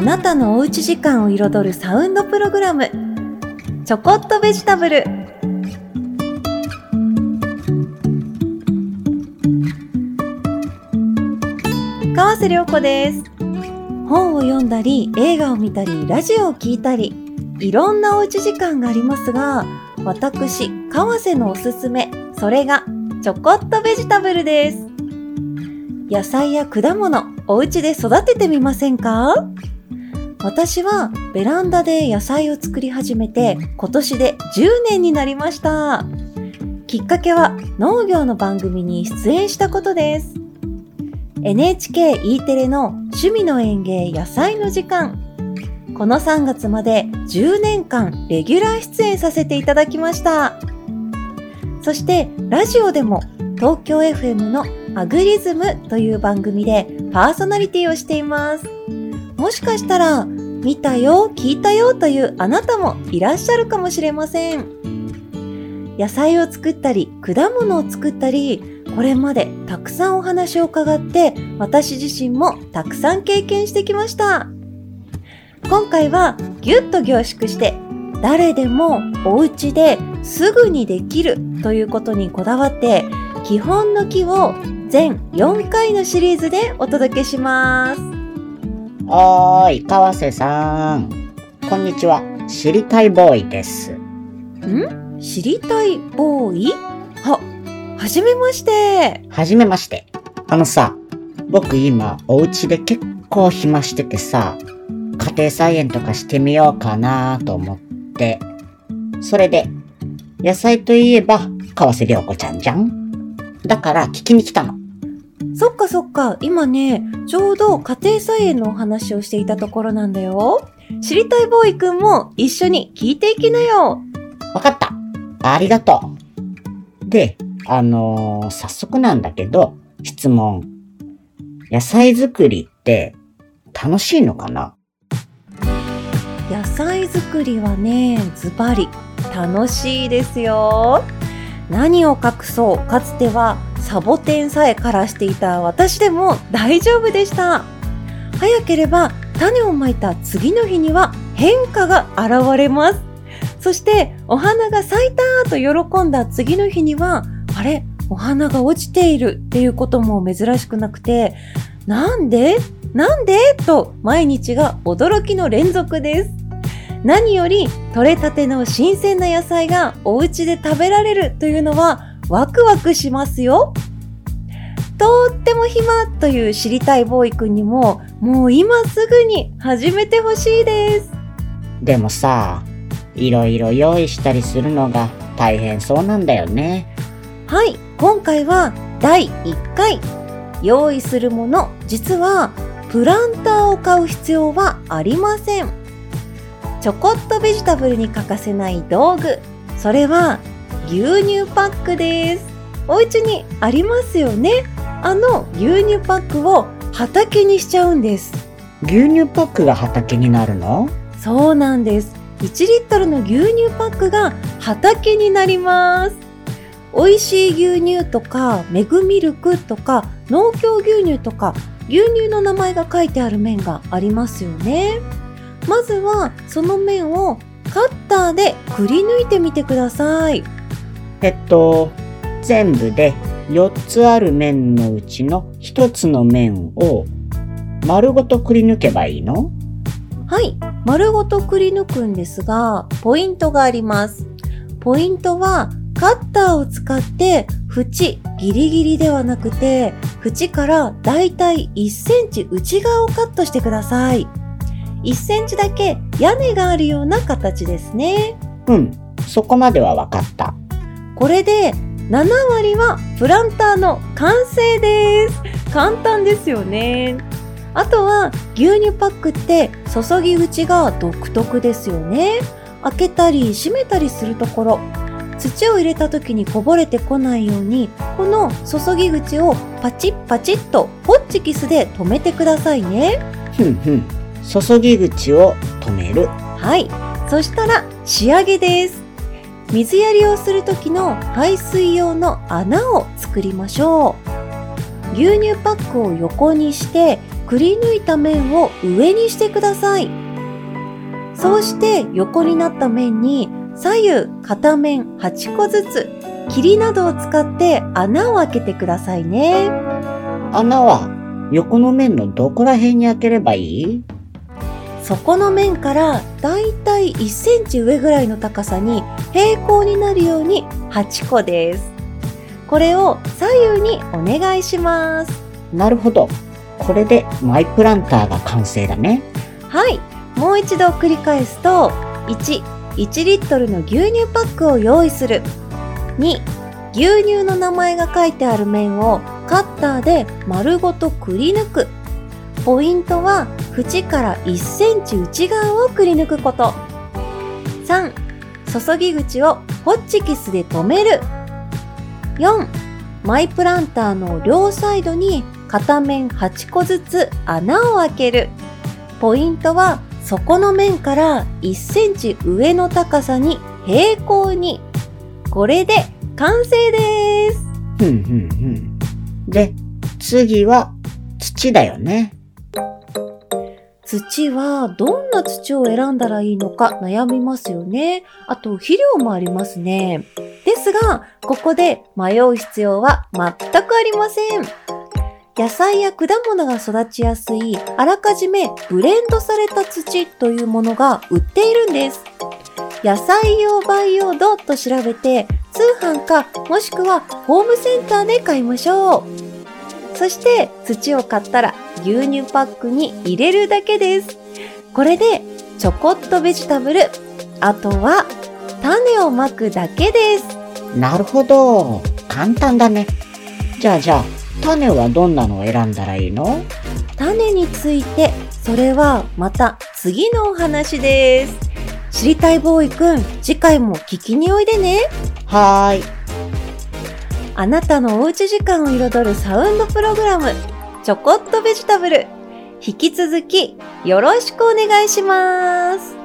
あなたのおうち時間を彩るサウンドプログラム。ちょこっとベジタブル。川瀬良子です。本を読んだり映画を見たりラジオを聞いたりいろんなおうち時間がありますが私川瀬のおすすめそれがちょこっとベジタブルです。野菜や果物お家で育ててみませんか？私はベランダで野菜を作り始めて今年で10年になりました。きっかけは農業の番組に出演したことです。NHKE テレの趣味の園芸野菜の時間。この3月まで10年間レギュラー出演させていただきました。そしてラジオでも東京 FM のアグリズムという番組でパーソナリティをしています。もしかしたら見たよ聞いたよというあなたもいらっしゃるかもしれません。野菜を作ったり果物を作ったりこれまでたくさんお話を伺って私自身もたくさん経験してきました。今回はぎゅっと凝縮して誰でもお家ですぐにできるということにこだわって基本の木を全4回のシリーズでお届けします。おーい、川瀬さん。こんにちは。知りたいボーイです。ん？知りたいボーイ？は、はじめまして。はじめまして。あのさ、僕今、お家で結構暇しててさ、家庭菜園とかしてみようかなと思って。それで、野菜といえば、川瀬良子ちゃんじゃんだから聞きに来たの。そっかそっか、今ね、ちょうど家庭菜園のお話をしていたところなんだよ。知りたいボーイくんも一緒に聞いていきなよ。わかった。ありがとう。で、あのー早速なんだけど、質問。野菜作りって楽しいのかな？野菜作りはね、ズバリ楽しいですよ。何を隠そう、かつてはサボテンさえ枯らしていた私でも大丈夫でした。早ければ種をまいた次の日には変化が現れます。そしてお花が咲いたと喜んだ次の日には、あれ？お花が落ちているっていうことも珍しくなくて、なんで？なんで？と毎日が驚きの連続です。何より採れたての新鮮な野菜がお家で食べられるというのはワクワクしますよ。とっても暇という知りたいボーイくんにももう今すぐに始めてほしいです。でもさ、いろいろ用意したりするのが大変そうなんだよね。はい、今回は第1回。用意するもの、実はプランターを買う必要はありません。ちょこっとベジタブルに欠かせない道具。それは牛乳パックです。お家にありますよね。あの牛乳パックを畑にしちゃうんです。牛乳パックが畑になるの？そうなんです。1リットルの牛乳パックが畑になります。美味しい牛乳とか、メグミルクとか、農協牛乳とか、牛乳の名前が書いてある麺がありますよね。まずは、その麺をカッターでくり抜いてみてください。えっと、全部で4つある面のうちの1つの面を丸ごとくり抜けばいいの？はい、丸ごとくり抜くんですが、ポイントがあります。ポイントは、カッターを使って、縁ギリギリではなくて、縁からだいたい1センチ内側をカットしてください。1センチだけ屋根があるような形ですね。うん、そこまではわかった。これで7割はプランターの完成です。簡単ですよね。あとは牛乳パックって注ぎ口が独特ですよね。開けたり閉めたりするところ。土を入れた時にこぼれてこないように、この注ぎ口をパチッパチッとホッチキスで留めてくださいね。ふんふん。注ぎ口を止める。はい。そしたら仕上げです。水やりをする時の排水用の穴を作りましょう。牛乳パックを横にしてくり抜いた面を上にしてください。そうして横になった面に左右片面8個ずつ霧などを使って穴を開けてくださいね。穴は横の面のどこら辺に開ければいい？底の面からだいたい1センチ上ぐらいの高さに平行になるように8個です。これを左右にお願いします。なるほど。これでマイプランターが完成だね。はい。もう一度繰り返すと、1、1リットルの牛乳パックを用意する。2、牛乳の名前が書いてある面をカッターで丸ごとくり抜く。ポイントは縁から1センチ内側をくり抜くこと。3、注ぎ口をホッチキスで留める。4、マイプランターの両サイドに片面8個ずつ穴を開ける。ポイントは底の面から1センチ上の高さに平行に。これで完成です。ふんふんふん。で、次は土だよね。土はどんな土を選んだらいいのか悩みますよね。あと肥料もありますね。ですが、ここで迷う必要は全くありません。野菜や果物が育ちやすいあらかじめブレンドされた土というものが売っているんです。野菜用培養土と調べて通販かもしくはホームセンターで買いましょう。そして土を買ったら牛乳パックに入れるだけです。これでちょこっとベジタブル。あとは種をまくだけです。なるほど。簡単だね。じゃあじゃあ、種はどんなのを選んだらいいの？種についてそれはまた次のお話です。知りたいボーイくん、次回も聞きにおいでね。はーい。あなたのおうち時間を彩るサウンドプログラム、ちょこっとベジタブル。引き続きよろしくお願いします。